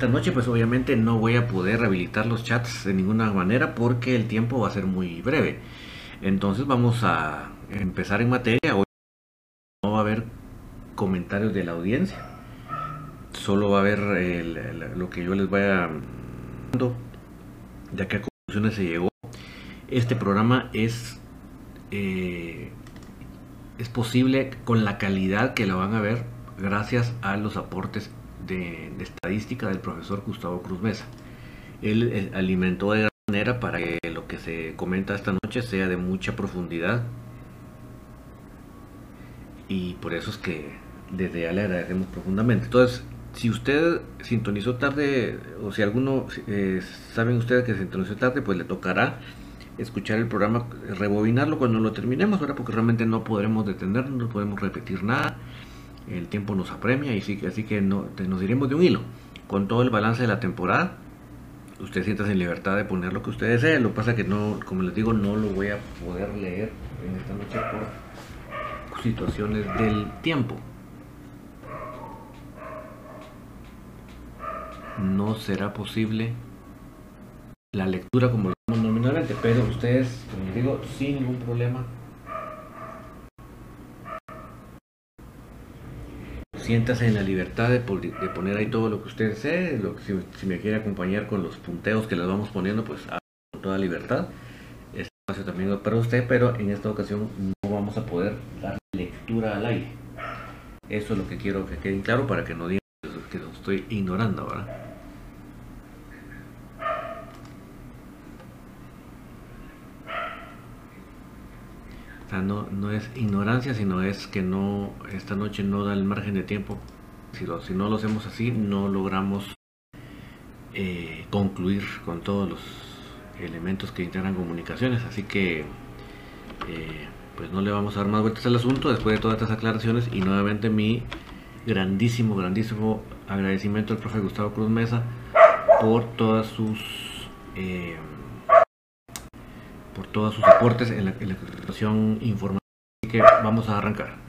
esta noche pues obviamente no voy a poder habilitar los chats de ninguna manera porque el tiempo va a ser muy breve. Entonces vamos a empezar en materia. Hoy no va a haber comentarios de la audiencia. Solo va a haber lo que yo les vaya dando, que a conclusiones se llegó. Este programa es eh, es posible con la calidad que lo van a ver gracias a los aportes de, estadística del profesor Gustavo Cruz Mesa. Él eh, alimentó de gran manera para que lo que se comenta esta noche sea de mucha profundidad y por eso es que desde ya le agradecemos profundamente. Entonces, si usted sintonizó tarde o si alguno eh, saben ustedes que sintonizó tarde, pues le tocará escuchar el programa, rebobinarlo cuando lo terminemos, ¿verdad? porque realmente no podremos detenernos, no podemos repetir nada, el tiempo nos apremia y sí, así que no, nos iremos de un hilo. Con todo el balance de la temporada, usted sienta en libertad de poner lo que usted desee, lo que pasa que no, como les digo, no lo voy a poder leer en esta noche por situaciones del tiempo. No será posible la lectura como lo hacemos nominalmente, pero ustedes, como les digo, sin ningún problema, siéntase en la libertad de, poner ahí todo lo que usted desee, si, me quiere acompañar con los punteos que les vamos poniendo, pues con toda libertad. Este espacio también es para usted, pero en esta ocasión no vamos a poder dar lectura al aire. Eso es lo que quiero que quede claro para que no digan que lo estoy ignorando, ¿verdad? No, no es ignorancia, sino es que no esta noche no da el margen de tiempo. Si, si no lo hacemos así, no logramos eh, concluir con todos los elementos que integran comunicaciones. Así que, eh, pues no le vamos a dar más vueltas al asunto después de todas estas aclaraciones. Y nuevamente mi grandísimo, grandísimo agradecimiento al profe Gustavo Cruz Mesa por todas sus... Eh, por todos sus aportes en la, en la informativa. Que vamos a arrancar.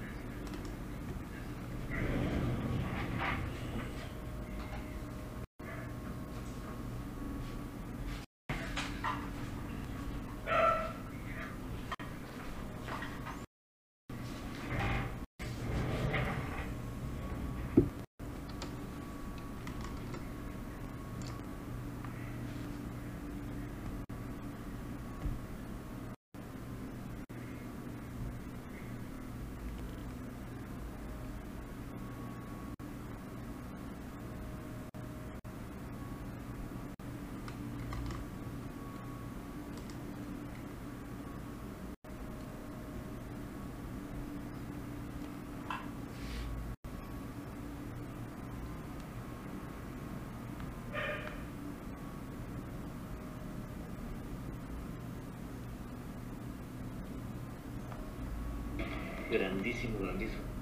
Grandísimo, grandísimo.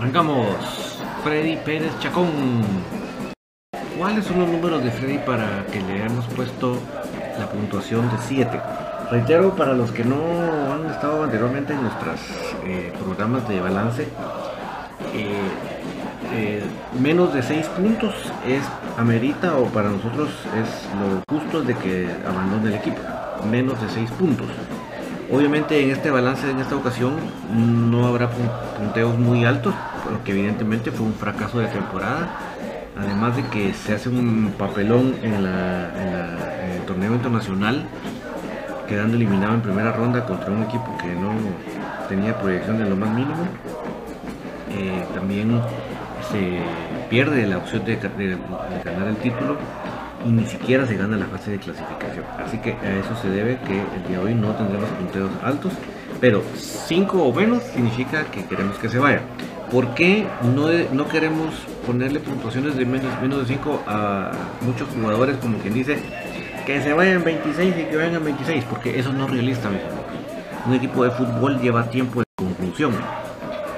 Arrancamos. Freddy Pérez Chacón. ¿Cuáles son los números de Freddy para que le hayamos puesto la puntuación de 7? Reitero, para los que no han estado anteriormente en nuestros eh, programas de balance, eh, eh, menos de 6 puntos es amerita o para nosotros es lo justo de que abandone el equipo. Menos de 6 puntos. Obviamente en este balance, en esta ocasión, no habrá punteos muy altos, porque evidentemente fue un fracaso de temporada. Además de que se hace un papelón en, el torneo internacional, quedando eliminado en primera ronda contra un equipo que no tenía proyección de lo más mínimo. Eh, también se pierde la opción de ganar el título y ni siquiera se gana la fase de clasificación. Así que a eso se debe que el día de hoy no tendremos punteos altos, pero 5 o menos significa que queremos que se vaya. ¿Por qué no, no queremos ponerle puntuaciones de menos, menos de 5 a muchos jugadores, como quien dice, que se vayan 26 y que vayan 26? Porque eso no es realista, Un equipo de fútbol lleva tiempo de conclusión.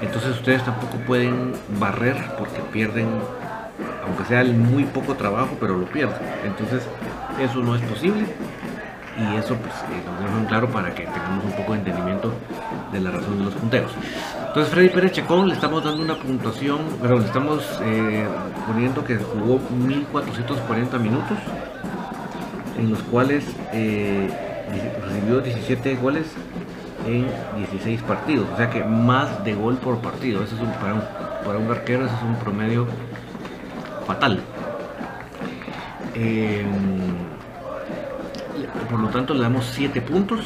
Entonces ustedes tampoco pueden barrer porque pierden aunque sea muy poco trabajo, pero lo pierden. Entonces, eso no es posible y eso pues eh, nos deja claro para que tengamos un poco de entendimiento de la razón de los punteos. Entonces Freddy Pérez Chacón le estamos dando una puntuación, pero le estamos eh, poniendo que jugó 1440 minutos, en los cuales eh, recibió 17 goles en 16 partidos, o sea que más de gol por partido. Eso es para, un, para un arquero, eso es un promedio fatal. Eh, por lo tanto, le damos 7 puntos.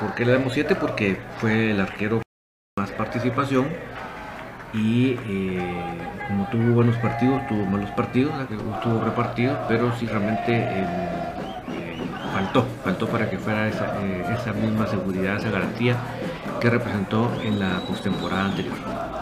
¿Por qué le damos 7? Porque fue el arquero más participación y eh, como tuvo buenos partidos, tuvo malos partidos, estuvo repartido, pero sí realmente eh, faltó, faltó para que fuera esa, esa misma seguridad, esa garantía que representó en la postemporada anterior.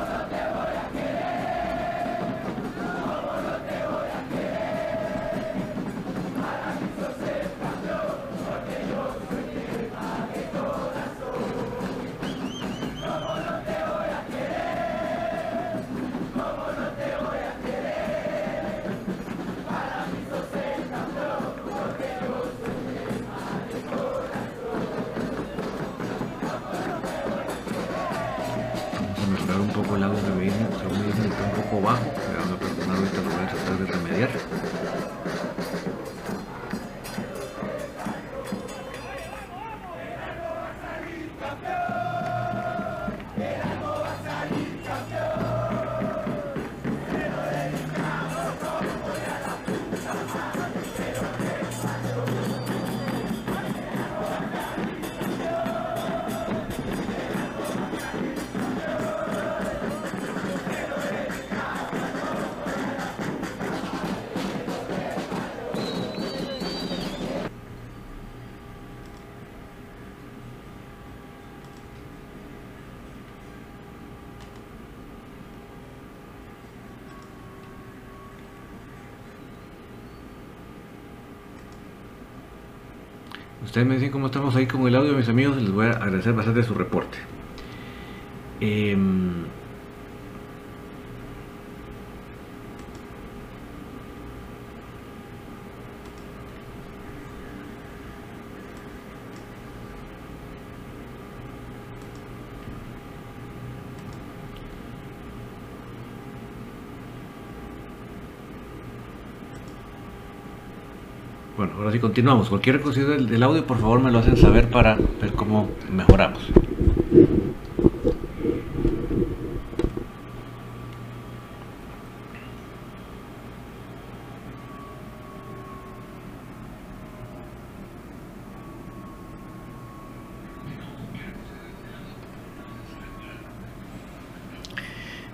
Ustedes me dicen cómo estamos ahí con el audio, mis amigos. Les voy a agradecer bastante su reporte. Em, Bueno, ahora sí continuamos. Cualquier cosa del, audio, por favor me lo hacen saber para ver cómo mejoramos.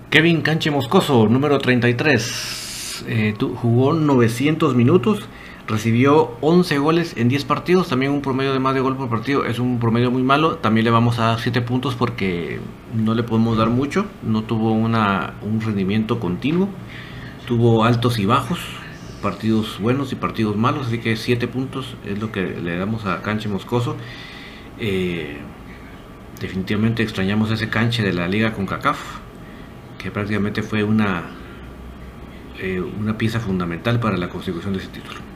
Kevin Canche Moscoso, número 33, eh, jugó 900 minutos Recibió 11 goles en 10 partidos, también un promedio de más de gol por partido, es un promedio muy malo. También le vamos a dar 7 puntos porque no le podemos dar mucho, no tuvo una, un rendimiento continuo, tuvo altos y bajos, partidos buenos y partidos malos, así que 7 puntos es lo que le damos a Canche Moscoso. Eh, Definitivamente extrañamos ese canche de la liga con CACAF, que prácticamente fue una, eh, una pieza fundamental para la consecución de ese título.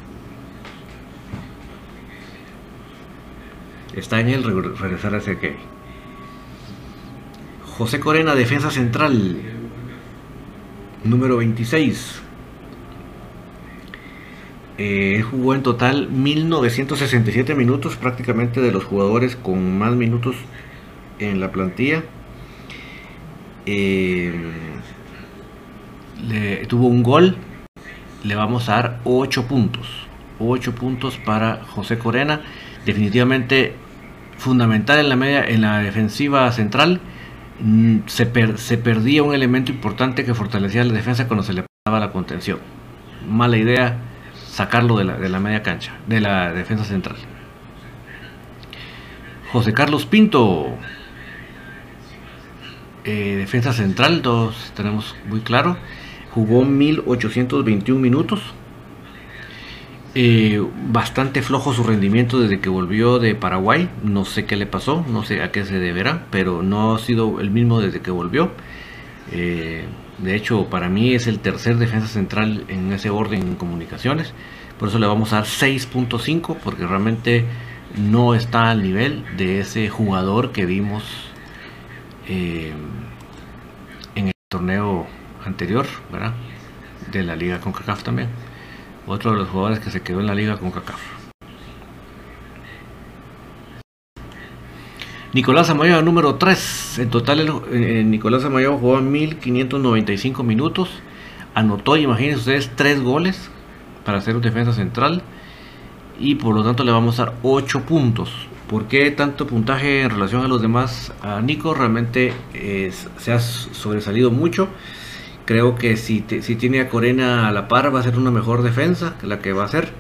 Está en él regresar a ese que. José Corena, defensa central, número 26. Eh, jugó en total 1967 minutos, prácticamente de los jugadores con más minutos en la plantilla. Eh, le, tuvo un gol, le vamos a dar 8 puntos. 8 puntos para José Corena. Definitivamente fundamental en la media, en la defensiva central. Mm, se, se perdía un elemento importante que fortalecía la defensa cuando se le pasaba la contención. Mala idea sacarlo de la, de la media cancha, de la defensa central. José Carlos Pinto, eh, defensa central, todos tenemos muy claro. Jugó 1821 minutos. Eh, bastante flojo su rendimiento desde que volvió de Paraguay. No sé qué le pasó, no sé a qué se deberá, pero no ha sido el mismo desde que volvió. Eh, de hecho, para mí es el tercer defensa central en ese orden en comunicaciones. Por eso le vamos a dar 6.5 porque realmente no está al nivel de ese jugador que vimos eh, en el torneo anterior, ¿verdad? De la liga con CACAF también. Otro de los jugadores que se quedó en la liga con CACAF. Nicolás Amayo número 3. En total, Nicolás Amayo jugó 1595 minutos. Anotó, imagínense ustedes, 3 goles para ser un defensa central. Y por lo tanto le vamos a dar 8 puntos. ¿Por qué tanto puntaje en relación a los demás? A Nico realmente se ha sobresalido mucho. Creo que si, si tiene a Corena a la par va a ser una mejor defensa que la que va a ser.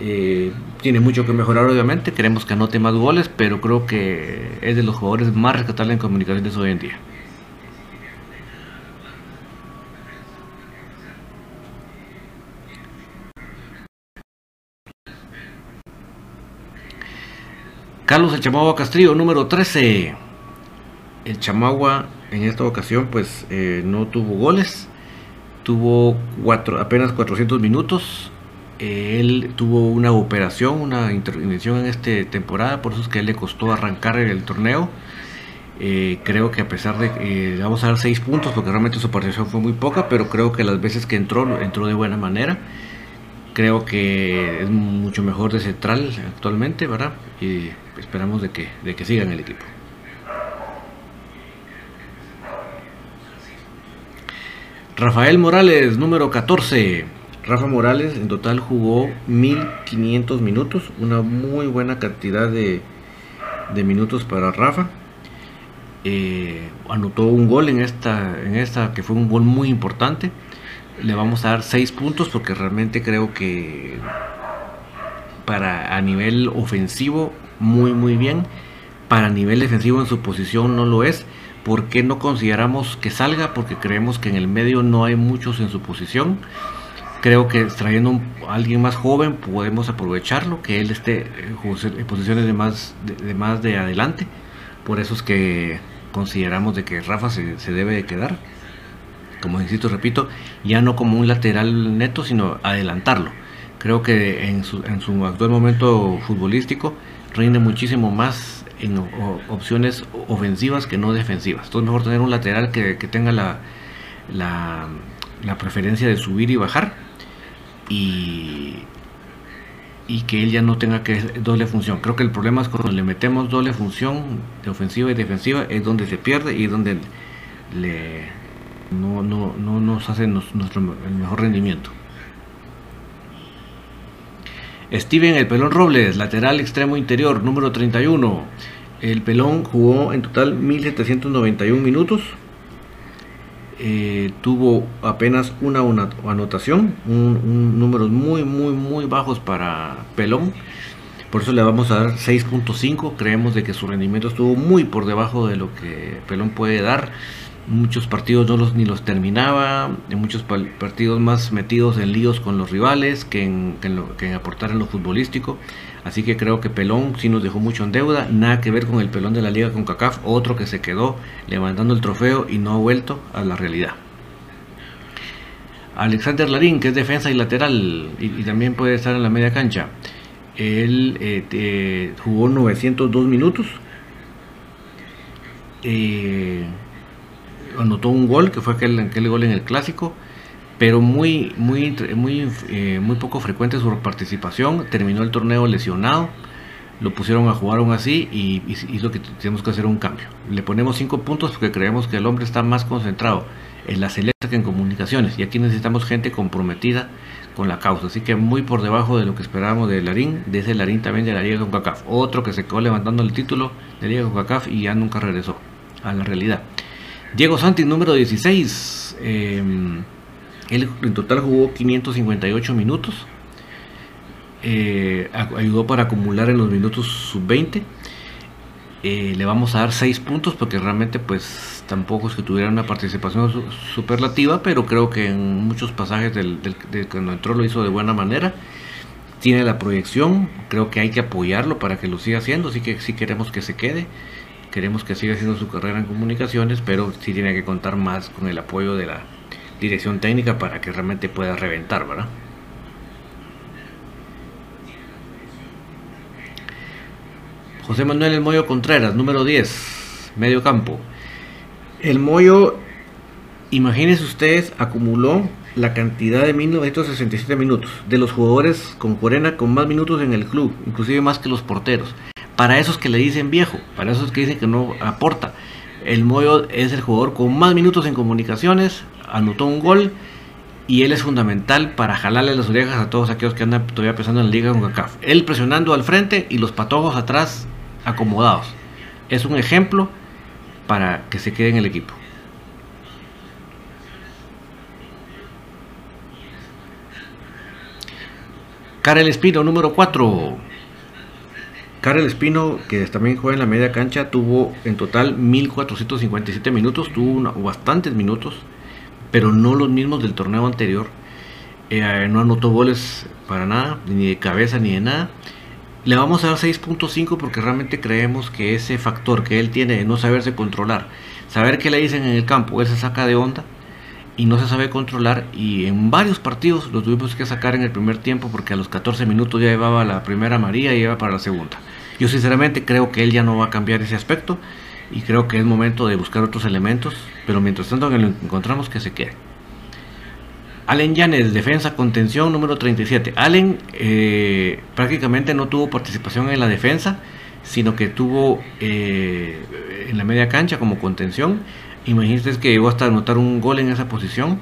Eh, tiene mucho que mejorar obviamente, queremos que anote más goles, pero creo que es de los jugadores más rescatables en comunicaciones hoy en día. Carlos el Chamagua Castrillo, número 13. El Chamagua en esta ocasión pues eh, no tuvo goles. Tuvo cuatro, apenas 400 minutos. él tuvo una operación, una intervención en esta temporada, por eso es que él le costó arrancar el torneo. Eh, creo que a pesar de le vamos a dar 6 puntos, porque realmente su participación fue muy poca, pero creo que las veces que entró, entró de buena manera. Creo que es mucho mejor de central actualmente, ¿verdad? Y esperamos de que, de que siga en el equipo. Rafael Morales, número 14. Rafa Morales en total jugó 1500 minutos, una muy buena cantidad de, minutos para Rafa. Eh, anotó un gol en esta, en esta que fue un gol muy importante. Le vamos a dar 6 puntos porque realmente creo que para a nivel ofensivo muy muy bien. Para nivel defensivo en su posición no lo es. ¿Por qué no consideramos que salga? Porque creemos que en el medio no hay muchos en su posición. Creo que trayendo a alguien más joven podemos aprovecharlo, que él esté en posiciones de más de, más de adelante. Por eso es que consideramos de que Rafa se, se debe de quedar. Como insisto, repito, ya no como un lateral neto, sino adelantarlo. Creo que en su, en su actual momento futbolístico rinde muchísimo más en opciones ofensivas que no defensivas. Entonces mejor tener un lateral que, tenga la, la, preferencia de subir y bajar y, y que él ya no tenga que doble función. Creo que el problema es cuando le metemos doble función de ofensiva y defensiva es donde se pierde y es donde le, no, no, no nos hace nuestro el mejor rendimiento. Steven El Pelón Robles, lateral extremo interior, número 31. El Pelón jugó en total 1791 minutos. Eh, tuvo apenas una, anotación, un, números muy, muy, muy bajos para Pelón. Por eso le vamos a dar 6.5. Creemos de que su rendimiento estuvo muy por debajo de lo que Pelón puede dar muchos partidos no los ni los terminaba, en muchos partidos más metidos en líos con los rivales que en, aportar en lo futbolístico. Así que creo que Pelón sí nos dejó mucho en deuda, nada que ver con el Pelón de la Liga con CACAF, otro que se quedó levantando el trofeo y no ha vuelto a la realidad. Alexander Larín, que es defensa y lateral y, también puede estar en la media cancha. Él eh, jugó 902 minutos. Eh, anotó un gol, que fue aquel, aquel gol en el clásico pero muy, muy, muy, eh, muy poco frecuente su participación. Terminó el torneo lesionado, lo pusieron a jugar aún así y, hizo que tenemos que hacer un cambio. Le ponemos 5 puntos porque creemos que el hombre está más concentrado en la selecta que en comunicaciones y aquí necesitamos gente comprometida con la causa. Así que muy por debajo de lo que esperábamos de Larín, de ese Larín también de la Liga con. Otro que se quedó levantando el título de Liga con CACAF y ya nunca regresó a la realidad. Diego Santi, número 16. Él en total jugó 558 minutos. Eh, ayudó para acumular en los minutos sub-20. Eh, le vamos a dar 6 puntos porque realmente pues tampoco es que tuviera una participación superlativa, pero creo que en muchos pasajes del, cuando entró lo hizo de buena manera. Tiene la proyección, creo que hay que apoyarlo para que lo siga haciendo, así que sí queremos que se quede, queremos que siga haciendo su carrera en comunicaciones, pero sí tiene que contar más con el apoyo de la, dirección técnica para que realmente pueda reventar, ¿verdad? José Manuel El Moyo Contreras, número 10, medio campo. El Moyo, imagínense ustedes, acumuló la cantidad de 1967 minutos de los jugadores con Corena con más minutos en el club, inclusive más que los porteros. Para esos que le dicen viejo, para esos que dicen que no aporta, el Moyo es el jugador con más minutos en comunicaciones, anotó un gol y él es fundamental para jalarle las orejas a todos aquellos que andan todavía pensando en la liga con CACAF. Él presionando al frente y los patojos atrás acomodados. Es un ejemplo para que se quede en el equipo. Karel Espino, número 4. Karel Espino, que también juega en la media cancha, tuvo en total 1457 minutos, tuvo bastantes minutos pero no los mismos del torneo anterior. Eh, no anotó goles para nada, ni de cabeza ni de nada. Le vamos a dar 6.5 porque realmente creemos que ese factor que él tiene de no saberse controlar, saber qué le dicen en el campo, él se saca de onda y no se sabe controlar y en varios partidos lo tuvimos que sacar en el primer tiempo porque a los 14 minutos ya llevaba la primera María y iba para la segunda. Yo sinceramente creo que él ya no va a cambiar ese aspecto y creo que es momento de buscar otros elementos, pero mientras tanto que lo encontramos que se quede. Allen Yanes, defensa contención número 37. Allen eh, prácticamente no tuvo participación en la defensa, sino que tuvo eh, en la media cancha como contención. Imagínense que llegó hasta anotar un gol en esa posición.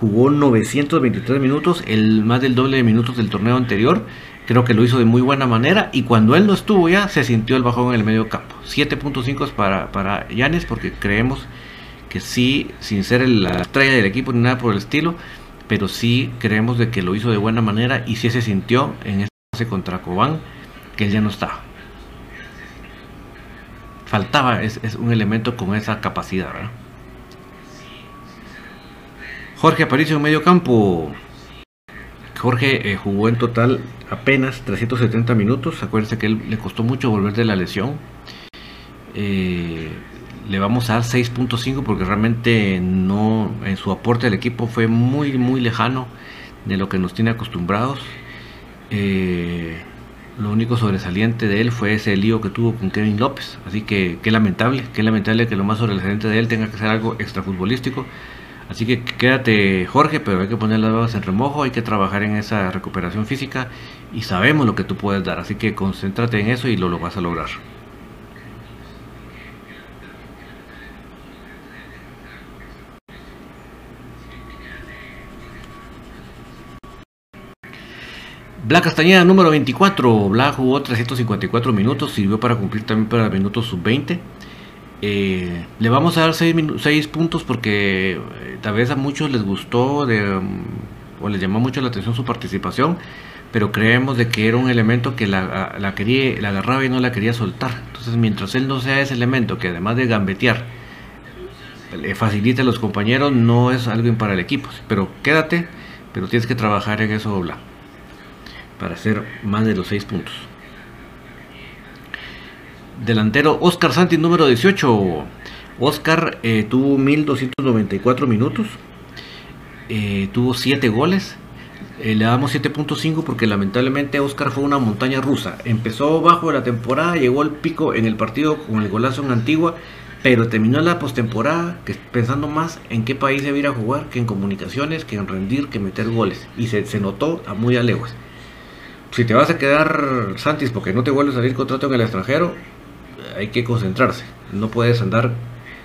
Jugó 923 minutos, el más del doble de minutos del torneo anterior. Creo que lo hizo de muy buena manera y cuando él no estuvo ya se sintió el bajón en el medio campo. 7.5 es para, para Yanes porque creemos que sí, sin ser la estrella del equipo ni nada por el estilo, pero sí creemos de que lo hizo de buena manera y sí se sintió en esta fase contra Cobán que él ya no estaba. Faltaba es, un elemento con esa capacidad. Jorge Aparicio en medio campo. Jorge eh, jugó en total apenas 370 minutos. Acuérdense que él, le costó mucho volver de la lesión. Eh, le vamos a dar 6.5 porque realmente no en su aporte al equipo fue muy muy lejano de lo que nos tiene acostumbrados. Eh, lo único sobresaliente de él fue ese lío que tuvo con Kevin López. Así que qué lamentable, qué lamentable que lo más sobresaliente de él tenga que ser algo extrafutbolístico. Así que quédate Jorge, pero hay que poner las babas en remojo, hay que trabajar en esa recuperación física y sabemos lo que tú puedes dar, así que concéntrate en eso y lo, lo vas a lograr. Black Castañeda número 24. Black jugó 354 minutos, sirvió para cumplir también para el minuto sub-20. Eh, le vamos a dar 6, puntos porque eh, tal vez a muchos les gustó de, o les llamó mucho la atención su participación, pero creemos de que era un elemento que la, quería, la agarraba y no la quería soltar. Entonces mientras él no sea ese elemento que además de gambetear le facilita a los compañeros, no es algo para el equipo. Pero quédate, pero tienes que trabajar en eso, para hacer más de los 6 puntos. Delantero Oscar Santi, número 18. Oscar eh, tuvo 1294 minutos, eh, tuvo 7 goles. Eh, le damos 7.5 porque lamentablemente Oscar fue una montaña rusa. Empezó bajo la temporada, llegó al pico en el partido con el golazo en Antigua, pero terminó la postemporada pensando más en qué país se iba a jugar que en comunicaciones, que en rendir, que meter goles. Y se, se notó a muy a. Si te vas a quedar Santis porque no te vuelve a salir contrato en el extranjero, hay que concentrarse. No puedes andar,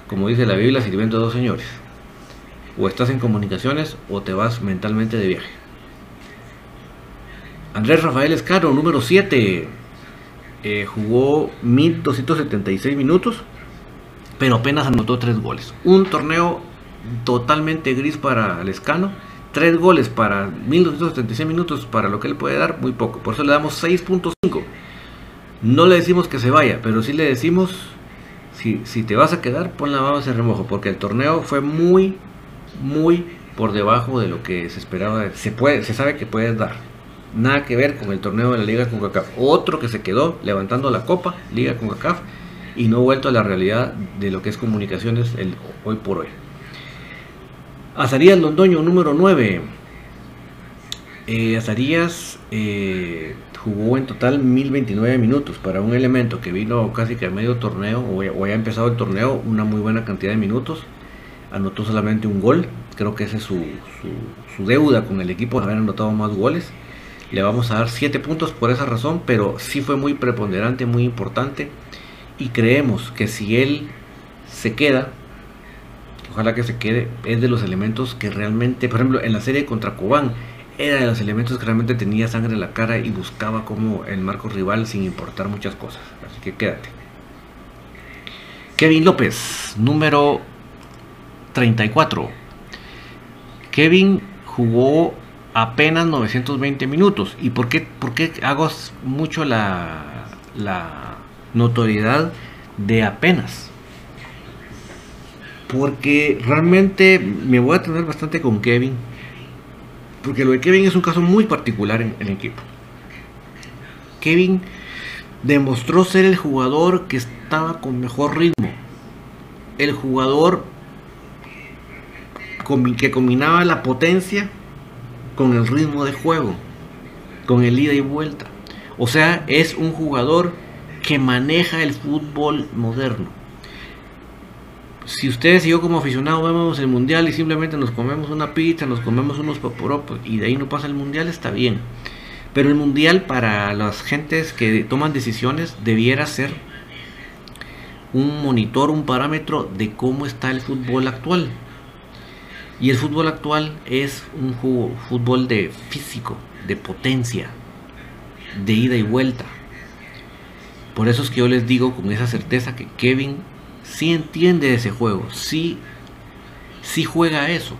como dice la Biblia, sirviendo a dos señores. O estás en comunicaciones o te vas mentalmente de viaje. Andrés Rafael Escaro, número 7. Eh, jugó 1276 minutos, pero apenas anotó 3 goles. Un torneo totalmente gris para Lescano. 3 goles para 1276 minutos para lo que él puede dar, muy poco. Por eso le damos 6.5. No le decimos que se vaya, pero sí le decimos, si, si te vas a quedar, pon la mano en remojo, porque el torneo fue muy, muy por debajo de lo que se esperaba. Se, puede, se sabe que puedes dar. Nada que ver con el torneo de la Liga con CACAF. Otro que se quedó levantando la copa, Liga con CACAF, y no vuelto a la realidad de lo que es comunicaciones hoy por hoy. Azarías Londoño, número 9. Eh, Azarías eh, jugó en total 1029 minutos. Para un elemento que vino casi que a medio torneo o, o haya empezado el torneo una muy buena cantidad de minutos. Anotó solamente un gol. Creo que esa es su, su, deuda con el equipo haber anotado más goles. Le vamos a dar 7 puntos por esa razón pero sí fue muy preponderante muy importante. Y creemos que si él se queda ojalá que se quede es de los elementos que realmente por ejemplo en la serie contra Cobán era de los elementos que realmente tenía sangre en la cara y buscaba como el marco rival sin importar muchas cosas. Así que quédate. Kevin López, número 34. Kevin jugó apenas 920 minutos. ¿Y por qué, por qué hago mucho la, la notoriedad de apenas? Porque realmente me voy a tener bastante con Kevin porque lo de Kevin es un caso muy particular en el equipo. Kevin demostró ser el jugador que estaba con mejor ritmo. El jugador que combinaba la potencia con el ritmo de juego, con el ida y vuelta. O sea, es un jugador que maneja el fútbol moderno si ustedes y yo como aficionados vemos el mundial y simplemente nos comemos una pizza, nos comemos unos paporopos y de ahí no pasa el mundial, está bien. Pero el mundial para las gentes que toman decisiones debiera ser un monitor, un parámetro de cómo está el fútbol actual. Y el fútbol actual es un fútbol de físico, de potencia, de ida y vuelta. Por eso es que yo les digo con esa certeza que Kevin si entiende ese juego, si sí juega eso.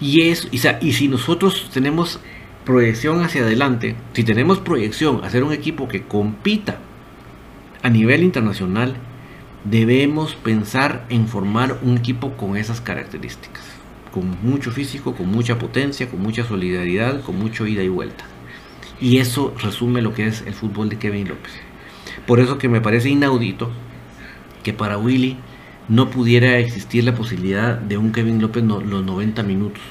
Y, es, y, si nosotros tenemos proyección hacia adelante, si tenemos proyección a ser un equipo que compita a nivel internacional, debemos pensar en formar un equipo con esas características, con mucho físico, con mucha potencia, con mucha solidaridad, con mucho ida y vuelta. Y eso resume lo que es el fútbol de Kevin López. Por eso que me parece inaudito que para Willy no pudiera existir la posibilidad de un Kevin López los 90 minutos.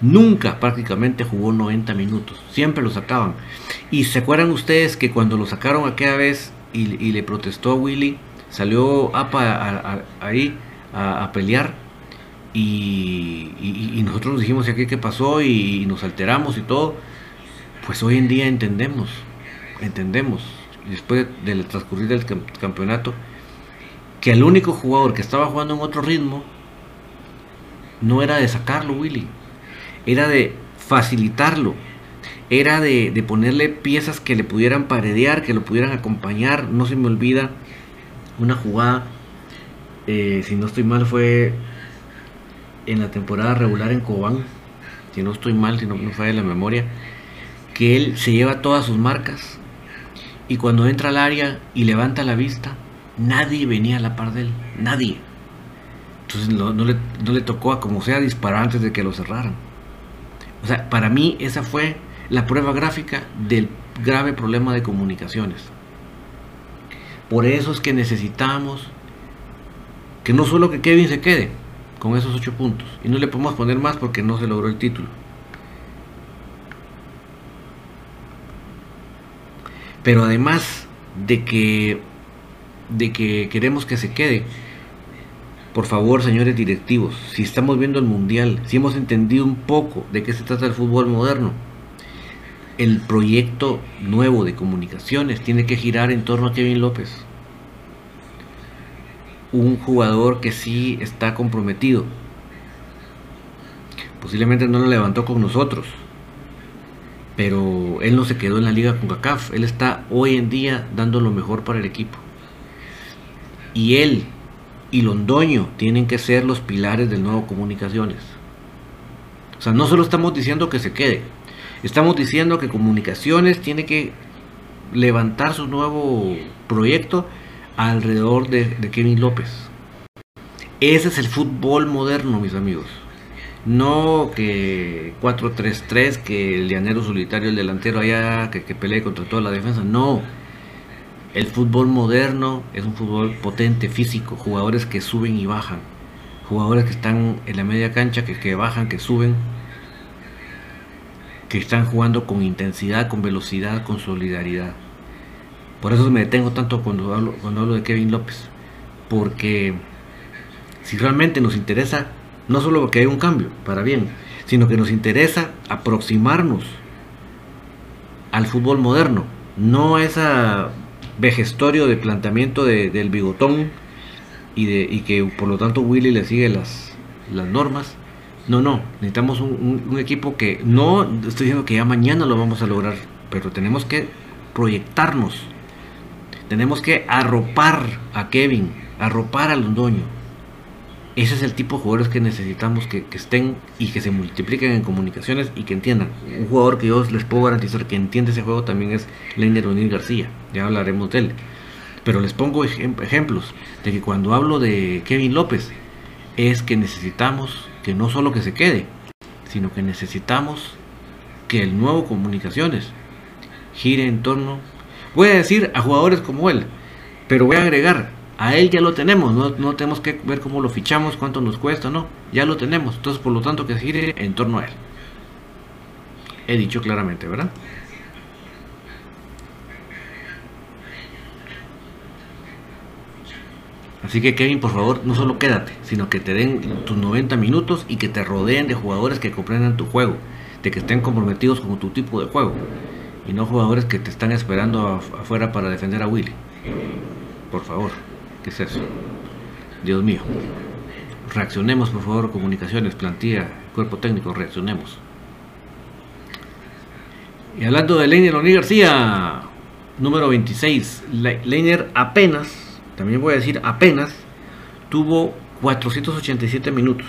Nunca prácticamente jugó 90 minutos, siempre lo sacaban. Y se acuerdan ustedes que cuando lo sacaron aquella vez y, le protestó a Willy, salió APA ahí a, pelear y, nosotros nos dijimos aquí qué pasó y, nos alteramos y todo. Pues hoy en día entendemos, entendemos, después del transcurrir del campeonato, que el único jugador que estaba jugando en otro ritmo no era de sacarlo, Willy, era de facilitarlo, era de, ponerle piezas que le pudieran paredear, que lo pudieran acompañar. No se me olvida una jugada, eh, si no estoy mal, fue en la temporada regular en Cobán, si no estoy mal, si no me falla la memoria, que él se lleva todas sus marcas y cuando entra al área y levanta la vista, Nadie venía a la par de él, nadie. Entonces no, le, tocó a como sea disparar antes de que lo cerraran. O sea, para mí esa fue la prueba gráfica del grave problema de comunicaciones. Por eso es que necesitamos que no solo que Kevin se quede con esos ocho puntos, y no le podemos poner más porque no se logró el título. Pero además de que de que queremos que se quede, por favor, señores directivos, si estamos viendo el mundial, si hemos entendido un poco de qué se trata el fútbol moderno, el proyecto nuevo de comunicaciones tiene que girar en torno a Kevin López. Un jugador que sí está comprometido. Posiblemente no lo levantó con nosotros. Pero él no se quedó en la liga con CACAF. Él está hoy en día dando lo mejor para el equipo. Y él y Londoño tienen que ser los pilares del nuevo comunicaciones. O sea, no solo estamos diciendo que se quede, Estamos diciendo que comunicaciones tiene que levantar su nuevo proyecto alrededor de, Kevin López. Ese es el fútbol moderno, mis amigos. No que 4-3-3, que el llanero solitario, el delantero allá, que, que pelee contra toda la defensa. No. El fútbol moderno es un fútbol potente, físico, jugadores que suben y bajan, jugadores que están en la media cancha, que, bajan, que suben, que están jugando con intensidad, con velocidad, con solidaridad. Por eso me detengo tanto cuando hablo, cuando hablo de Kevin López. Porque si realmente nos interesa, no solo que hay un cambio para bien, sino que nos interesa aproximarnos al fútbol moderno, no esa vejestorio de planteamiento del bigotón y, de, y que por lo tanto Willy le sigue las, las normas, no, no, necesitamos un, equipo que no estoy diciendo que ya mañana lo vamos a lograr, pero tenemos que proyectarnos. Tenemos que arropar a Kevin, arropar a Londoño. Ese es el tipo de jugadores que necesitamos que, estén y que se multipliquen en comunicaciones y que entiendan. Un jugador que yo les puedo garantizar que entiende ese juego también es Leiner O'Neill García. Ya hablaremos de él. Pero les pongo ejemplos de que cuando hablo de Kevin López es que necesitamos que no solo que se quede, sino que necesitamos que el nuevo Comunicaciones gire en torno, voy a decir a jugadores como él, pero voy a agregar, a él ya lo tenemos, no, tenemos que ver cómo lo fichamos, cuánto nos cuesta, no, ya lo tenemos, entonces por lo tanto que gire en torno a él. He dicho claramente, ¿verdad? Así que Kevin, por favor, no solo quédate, sino que te den tus 90 minutos y que te rodeen de jugadores que comprendan tu juego, de que estén comprometidos con tu tipo de juego, y no jugadores que te están esperando afuera para defender a Willy. Por favor, ¿qué es eso? Dios mío. Reaccionemos, por favor, comunicaciones, plantilla, cuerpo técnico, reaccionemos. Y hablando de Leiner Oni García, número 26, Leiner apenas también voy a decir apenas, tuvo 487 minutos.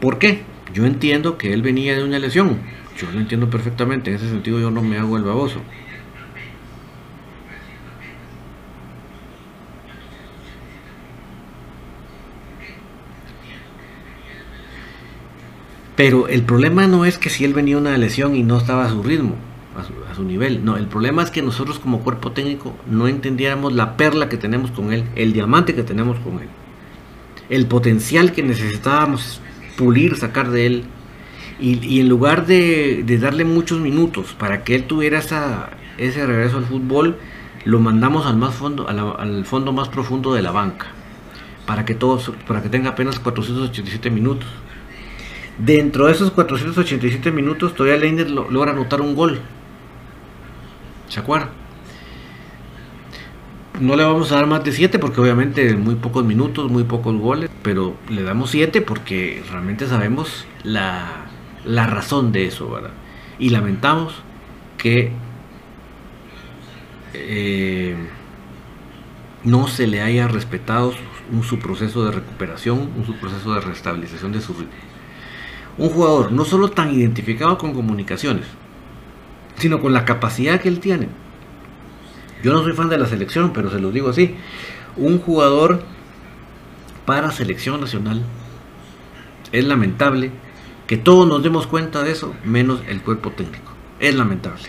¿Por qué? Yo entiendo que él venía de una lesión. Yo lo entiendo perfectamente. En ese sentido yo no me hago el baboso. Pero el problema no es que si él venía una lesión y no estaba a su ritmo a su, nivel. No, el problema es que nosotros como cuerpo técnico no entendiéramos la perla que tenemos con él, el diamante que tenemos con él, el potencial que necesitábamos pulir, sacar de él. Y, en lugar de, darle muchos minutos para que él tuviera ese regreso al fútbol, lo mandamos al, más fondo, al, fondo más profundo de la banca, para que, todos, para que tenga apenas 487 minutos. Dentro de esos 487 minutos, todavía Leiner logra anotar un gol. ¿Se? No le vamos a dar más de 7 porque obviamente muy pocos minutos, muy pocos goles, pero le damos 7 porque realmente sabemos la, razón de eso, ¿verdad? Y lamentamos que eh, no se le haya respetado un, su proceso de recuperación, su proceso de restabilización de su. Un jugador no solo tan identificado con comunicaciones, sino con la capacidad que él tiene. Yo no soy fan de la selección, pero se lo digo así. Un jugador para selección nacional es lamentable que todos nos demos cuenta de eso, menos el cuerpo técnico. Es lamentable.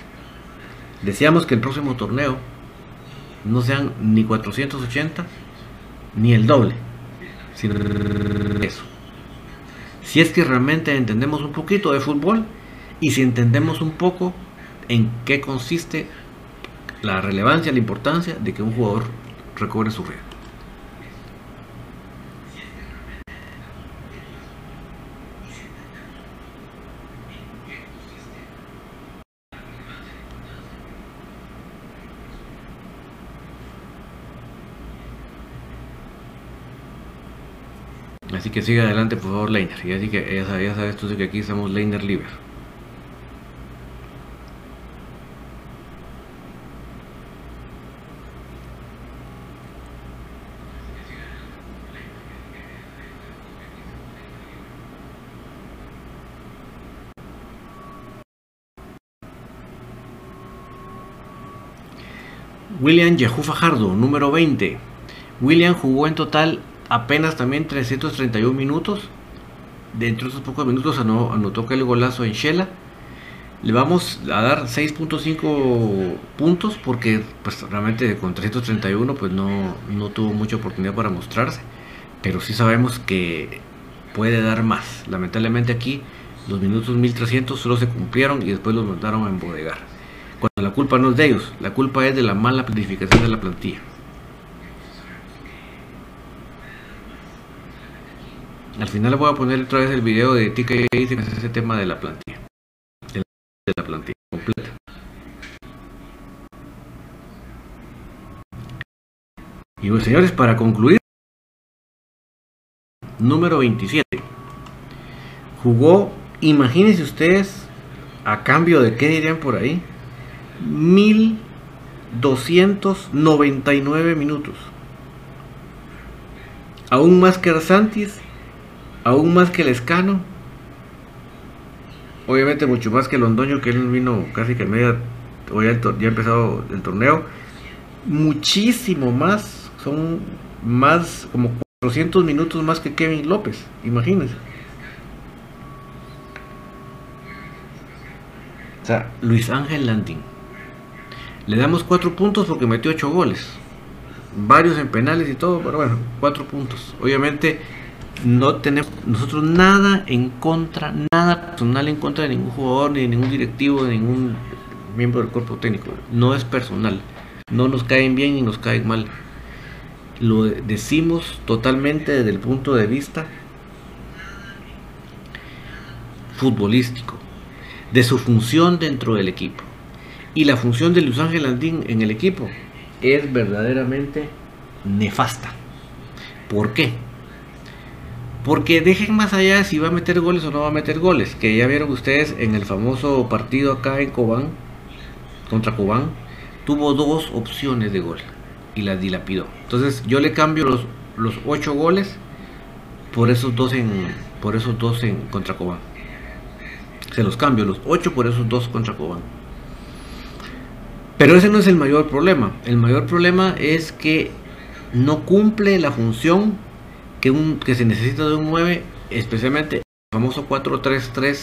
Deseamos que el próximo torneo no sean ni 480 ni el doble. Sino eso. Si es que realmente entendemos un poquito de fútbol y si entendemos un poco en qué consiste la relevancia, la importancia de que un jugador recobre su red. Así que sigue adelante, por favor, Leiner. Y así que ya sabes, ya sabes tú que aquí estamos Leiner Liber. William Yehú Fajardo, número 20. William jugó en total apenas también 331 minutos. Dentro de esos pocos minutos anotó que el golazo en Shela. Le vamos a dar 6.5 puntos porque pues, realmente con 331 pues no, no tuvo mucha oportunidad para mostrarse. Pero sí sabemos que puede dar más. Lamentablemente aquí los minutos 1300 solo se cumplieron y después los mandaron a embodegar. Cuando la culpa no es de ellos, la culpa es de la mala planificación de la plantilla. Al final voy a poner otra vez el video de que dice que es ese tema de la plantilla. De la plantilla completa. Y bueno, señores, para concluir, número 27. Jugó, imagínense ustedes, a cambio de qué dirían por ahí, 1299 minutos. Aún más que Arsantis aún más que el escano, obviamente mucho más que Londoño, que él vino casi que media, o ya, ya ha empezado el torneo, muchísimo más, son más, como 400 minutos más que Kevin López, imagínense. O sea, Luis Ángel Landín. Le damos 4 puntos porque metió 8 goles. Varios en penales y todo, pero bueno, 4 puntos. Obviamente no tenemos nosotros nada en contra, nada personal en contra de ningún jugador, ni de ningún directivo, de ningún miembro del cuerpo técnico. No es personal. No nos caen bien y nos caen mal. Lo decimos totalmente desde el punto de vista futbolístico, de su función dentro del equipo. Y la función de Luis Ángel Andín en el equipo es verdaderamente nefasta. ¿Por qué? Porque dejen más allá si va a meter goles o no va a meter goles. Que ya vieron ustedes en el famoso partido acá en Cobán, contra Cobán, tuvo dos opciones de gol y las dilapidó. Entonces yo le cambio los, los ocho goles por esos dos en por esos dos en contra Cobán. Se los cambio, los ocho por esos dos contra Cobán. Pero ese no es el mayor problema. El mayor problema es que no cumple la función que, un, que se necesita de un 9, especialmente el famoso 4-3-3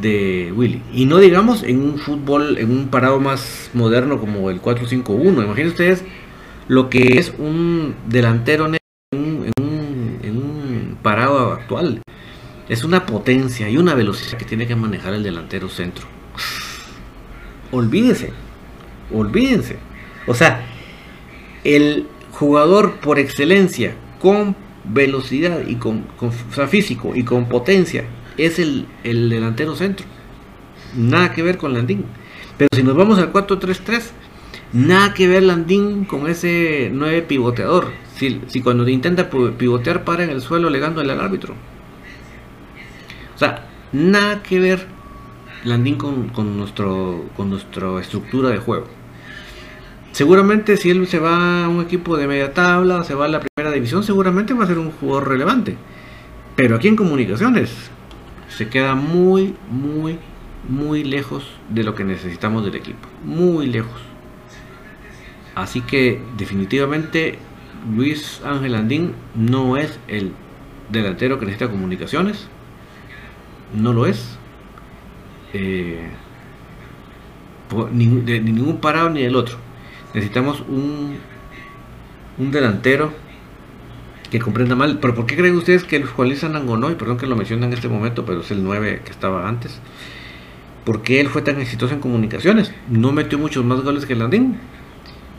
de Willy. Y no digamos en un fútbol, en un parado más moderno como el 4-5-1. Imaginen ustedes lo que es un delantero en un, en un parado actual. Es una potencia y una velocidad que tiene que manejar el delantero centro. Olvídense, olvídense. O sea, el jugador por excelencia con velocidad y con, físico y con potencia es el, delantero centro. Nada que ver con Landín. Pero si nos vamos al 4-3-3, nada que ver Landín con ese 9 pivoteador. Si, si cuando intenta pivotear para en el suelo legándole al árbitro. O sea, nada que ver Landín con, con, nuestro, con nuestra estructura de juego. Seguramente si él se va a un equipo de media tabla, se va a la primera división, seguramente va a ser un jugador relevante. Pero aquí en comunicaciones se queda muy, muy, muy lejos de lo que necesitamos del equipo. Muy lejos. Así que definitivamente Luis Ángel Andín no es el delantero que necesita comunicaciones. No lo es. Eh, ni, de, ni ningún parado ni del otro Necesitamos un, un delantero que comprenda mal. Pero ¿por qué creen ustedes que Juan Luis Anangonoy, perdón que lo mencionan en este momento, pero es el 9 que estaba antes? ¿Por qué él fue tan exitoso en comunicaciones? No metió muchos más goles que Landín,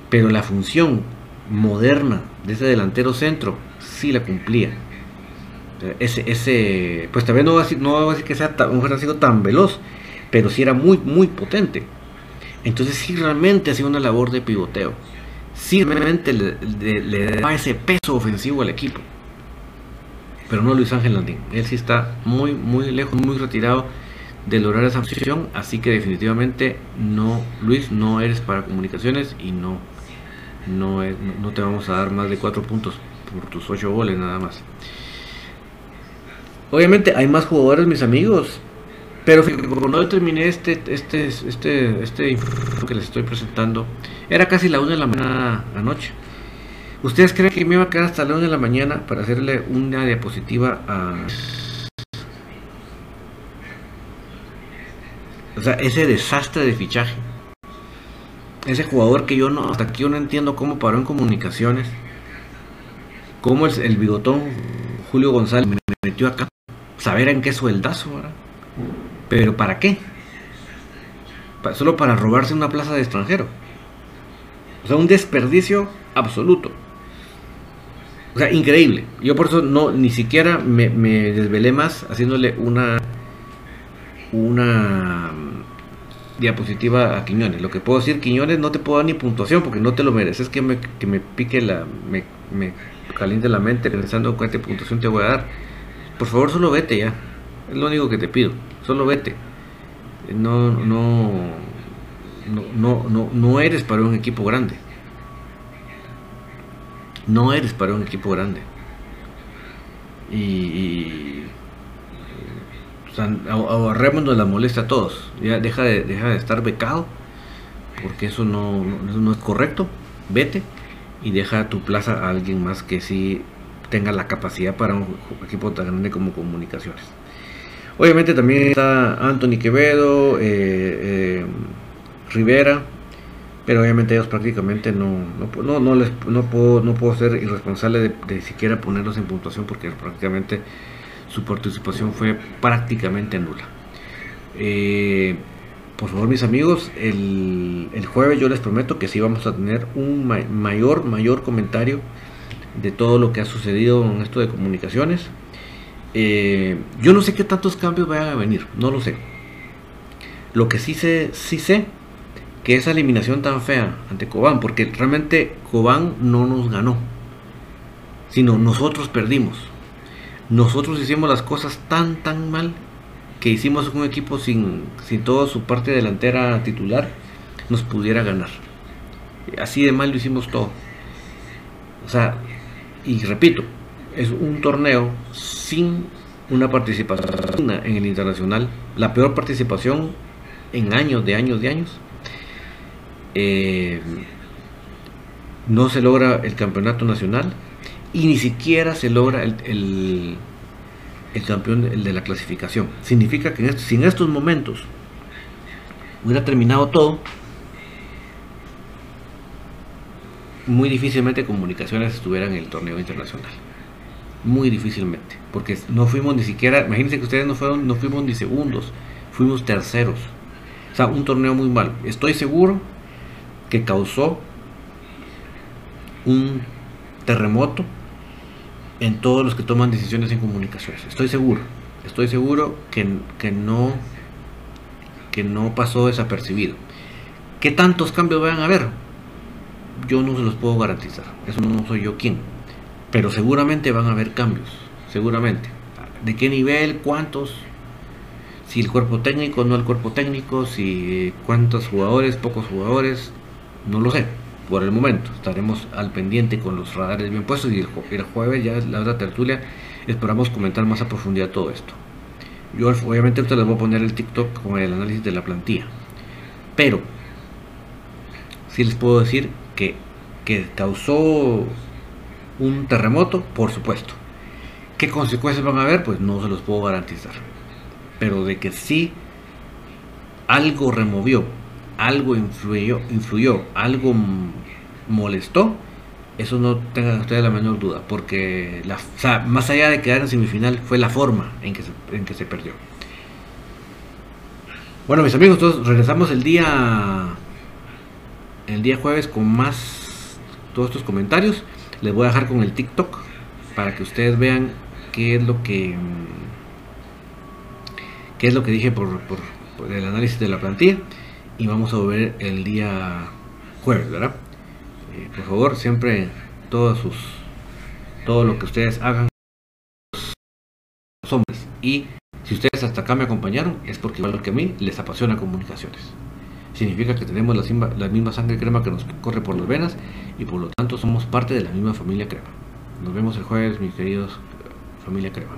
pero la función moderna de ese delantero centro sí la cumplía. Ese, ese pues también no va a decir, no a que sea un jugador tan veloz, pero sí era muy, muy potente. Entonces sí realmente hacía una labor de pivoteo. Sí realmente le, le, daba ese peso ofensivo al equipo. Pero no Luis Ángel Landín. Él sí está muy, muy lejos, muy retirado de lograr esa posición. Así que definitivamente no, Luis, no eres para comunicaciones y no, no, no te vamos a dar más de cuatro puntos por tus ocho goles nada más. Obviamente hay más jugadores, mis amigos. Pero cuando terminé este, este, este, este que les estoy presentando, era casi la una de la mañana anoche. ¿Ustedes creen que me iba a quedar hasta la una de la mañana para hacerle una diapositiva a... O sea, ese desastre de fichaje. Ese jugador que yo no, hasta aquí yo no entiendo cómo paró en comunicaciones. Cómo el, el bigotón Julio González me metió acá. Saber en qué sueldazo, ¿verdad? ¿Pero para qué? Solo para robarse una plaza de extranjero. O sea, un desperdicio absoluto. O sea, increíble. Yo por eso no ni siquiera me, desvelé más haciéndole una una mm, diapositiva a Quiñones. Lo que puedo decir, Quiñones, no te puedo dar ni puntuación porque no te lo mereces. Que me, que me pique la. Me, me caliente la mente pensando cuánta puntuación te voy a dar. Por favor, solo vete ya. Es lo único que te pido. Solo vete. No, no, no, no, no, eres para un equipo grande. No eres para un equipo grande. Y, ahorrémonos la molestia a todos. Ya deja de, deja de estar becado, porque eso no, no es correcto. Vete y deja tu plaza a alguien más que sí tenga la capacidad para un equipo tan grande como comunicaciones. Obviamente también está Anthony Quevedo, eh, eh, Rivera, pero obviamente ellos prácticamente no, no, no, les, no, puedo, no puedo ser irresponsable de, siquiera ponerlos en puntuación porque prácticamente su participación fue prácticamente nula. Eh, por favor mis amigos, el, el, jueves yo les prometo que sí vamos a tener un mayor, mayor comentario de todo lo que ha sucedido en esto de comunicaciones. Eh, yo no sé qué tantos cambios vayan a venir, no lo sé. Lo que sí sé, sí sé que esa eliminación tan fea ante Cobán, porque realmente Cobán no nos ganó, sino nosotros perdimos. Nosotros hicimos las cosas tan, tan mal que hicimos un equipo sin, sin toda su parte delantera titular nos pudiera ganar. Así de mal lo hicimos todo. O sea, y repito, es un torneo sin una participación en el internacional, la peor participación en años, de años, de años. Eh, no se logra el campeonato nacional y ni siquiera se logra el, el, campeón de la clasificación. Significa que en si en estos momentos hubiera terminado todo, muy difícilmente comunicaciones estuvieran en el torneo internacional. Muy difícilmente. Porque no fuimos ni siquiera, imagínense que ustedes no fueron, no fuimos ni segundos, fuimos terceros. O sea, un torneo muy malo. Estoy seguro que causó un terremoto en todos los que toman decisiones en comunicaciones. Estoy seguro. Estoy seguro que, que no que no pasó desapercibido. ¿Qué tantos cambios van a haber? yo no se los puedo garantizar. Eso no soy yo quien. Pero seguramente van a haber cambios. Seguramente. ¿De qué nivel? ¿Cuántos? Si el cuerpo técnico, no el cuerpo técnico. Si cuántos jugadores, pocos jugadores. No lo sé. Por el momento. Estaremos al pendiente con los radares bien puestos. Y el, jueves ya es la otra tertulia. Esperamos comentar más a profundidad todo esto. Yo obviamente ahorita les voy a poner el TikTok con el análisis de la plantilla. Pero, si les puedo decir que, causó un terremoto, por supuesto. ¿Qué consecuencias van a haber? Pues no se los puedo garantizar. Pero de que sí algo removió, algo influyó, influyó algo molestó, eso no tengan ustedes la menor duda, porque la, más allá de quedar en semifinal, fue la forma en que se, en que se perdió. Bueno, mis amigos, todos regresamos el día el día jueves con más todos estos comentarios. Les voy a dejar con el TikTok para que ustedes vean qué es lo que qué es lo que dije por, por, el análisis de la plantilla y vamos a ver el día jueves, ¿verdad? Eh, por favor, siempre todos sus todo lo que ustedes hagan los hombres y si ustedes hasta acá me acompañaron es porque igual que a mí les apasiona comunicaciones. Significa que tenemos la, misma, la misma sangre crema que nos corre por las venas y por lo tanto somos parte de la misma familia crema. Nos vemos el jueves, mis queridos familia crema.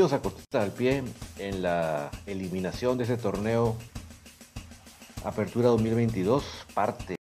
A Cortita al Pie en la eliminación de ese torneo Apertura 2022, parte